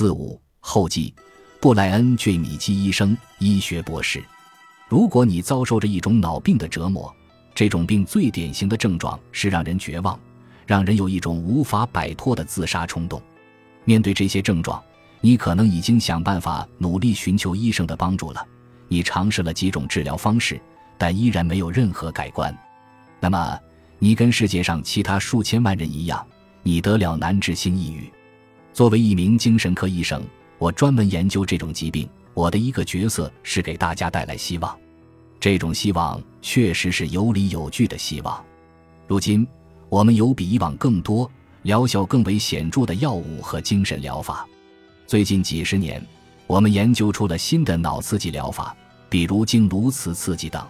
四五后记，布莱恩· ·J. 米基医生，医学博士。如果你遭受着一种脑病的折磨，这种病最典型的症状是让人绝望，让人有一种无法摆脱的自杀冲动。面对这些症状，你可能已经想办法努力寻求医生的帮助了。你尝试了几种治疗方式，但依然没有任何改观。那么，你跟世界上其他数千万人一样，你得了难治性抑郁。作为一名精神科医生，我专门研究这种疾病。我的一个角色是给大家带来希望。这种希望确实是有理有据的希望。如今，我们有比以往更多、疗效更为显著的药物和精神疗法。最近几十年，我们研究出了新的脑刺激疗法，比如经颅磁刺激等。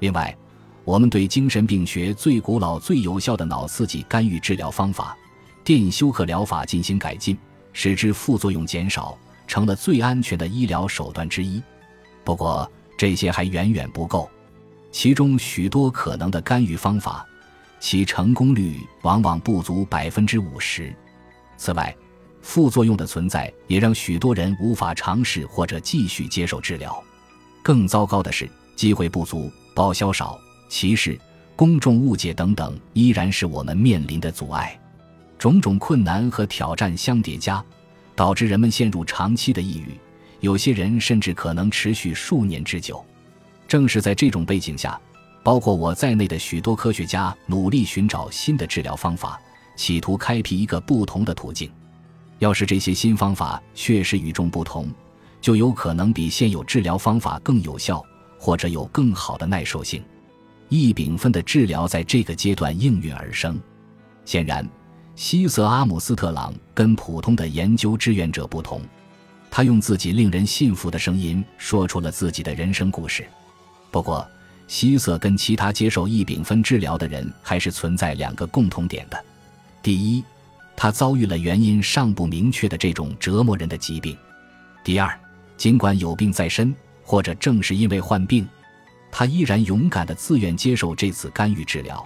另外，我们对精神病学最古老、最有效的脑刺激干预治疗方法——电休克疗法进行改进，使之副作用减少，成了最安全的医疗手段之一。不过，这些还远远不够，其中许多可能的干预方法，其成功率往往不足百分之五十。此外，副作用的存在也让许多人无法尝试或者继续接受治疗。更糟糕的是，机会不足、报销少、歧视、公众误解等等，依然是我们面临的阻碍。种种困难和挑战相叠加，导致人们陷入长期的抑郁。有些人甚至可能持续数年之久。正是在这种背景下，包括我在内的许多科学家努力寻找新的治疗方法，企图开辟一个不同的途径。要是这些新方法确实与众不同，就有可能比现有治疗方法更有效，或者有更好的耐受性。异丙酚的治疗在这个阶段应运而生。显然，西瑟阿姆斯特朗跟普通的研究志愿者不同。他用自己令人信服的声音说出了自己的人生故事。不过，希瑟跟其他接受异丙酚治疗的人还是存在两个共同点的：第一，他遭遇了原因尚不明确的这种折磨人的疾病；第二，尽管有病在身，或者正是因为患病，他依然勇敢地自愿接受这次干预治疗。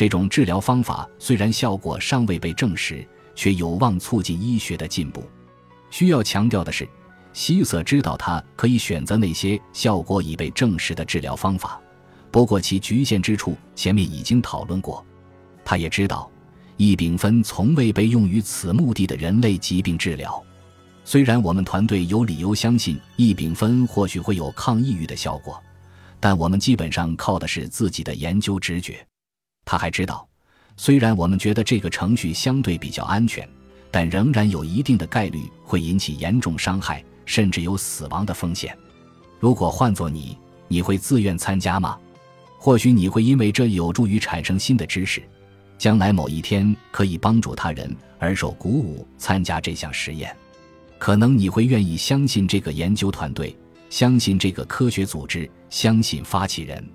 这种治疗方法虽然效果尚未被证实，却有望促进医学的进步。需要强调的是，希瑟知道他可以选择那些效果已被证实的治疗方法，不过其局限之处前面已经讨论过。他也知道，异丙酚从未被用于此目的的人类疾病治疗。虽然我们团队有理由相信异丙酚或许会有抗抑郁的效果，但我们基本上靠的是自己的研究直觉。他还知道，虽然我们觉得这个程序相对比较安全。但仍然有一定的概率会引起严重伤害，甚至有死亡的风险。如果换做你，你会自愿参加吗？或许你会因为这有助于产生新的知识，将来某一天可以帮助他人而受鼓舞参加这项实验。可能你会愿意相信这个研究团队，相信这个科学组织，相信发起人。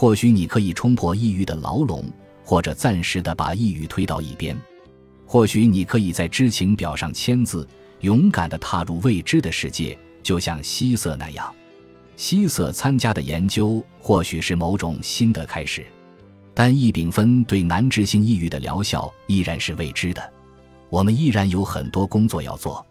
或许你可以冲破抑郁的牢笼，或者暂时的把抑郁推到一边。或许你可以在知情表上签字，勇敢地踏入未知的世界，就像希瑟那样。希瑟参加的研究或许是某种新的开始，但异丙酚对难治性抑郁的疗效依然是未知的。我们依然有很多工作要做。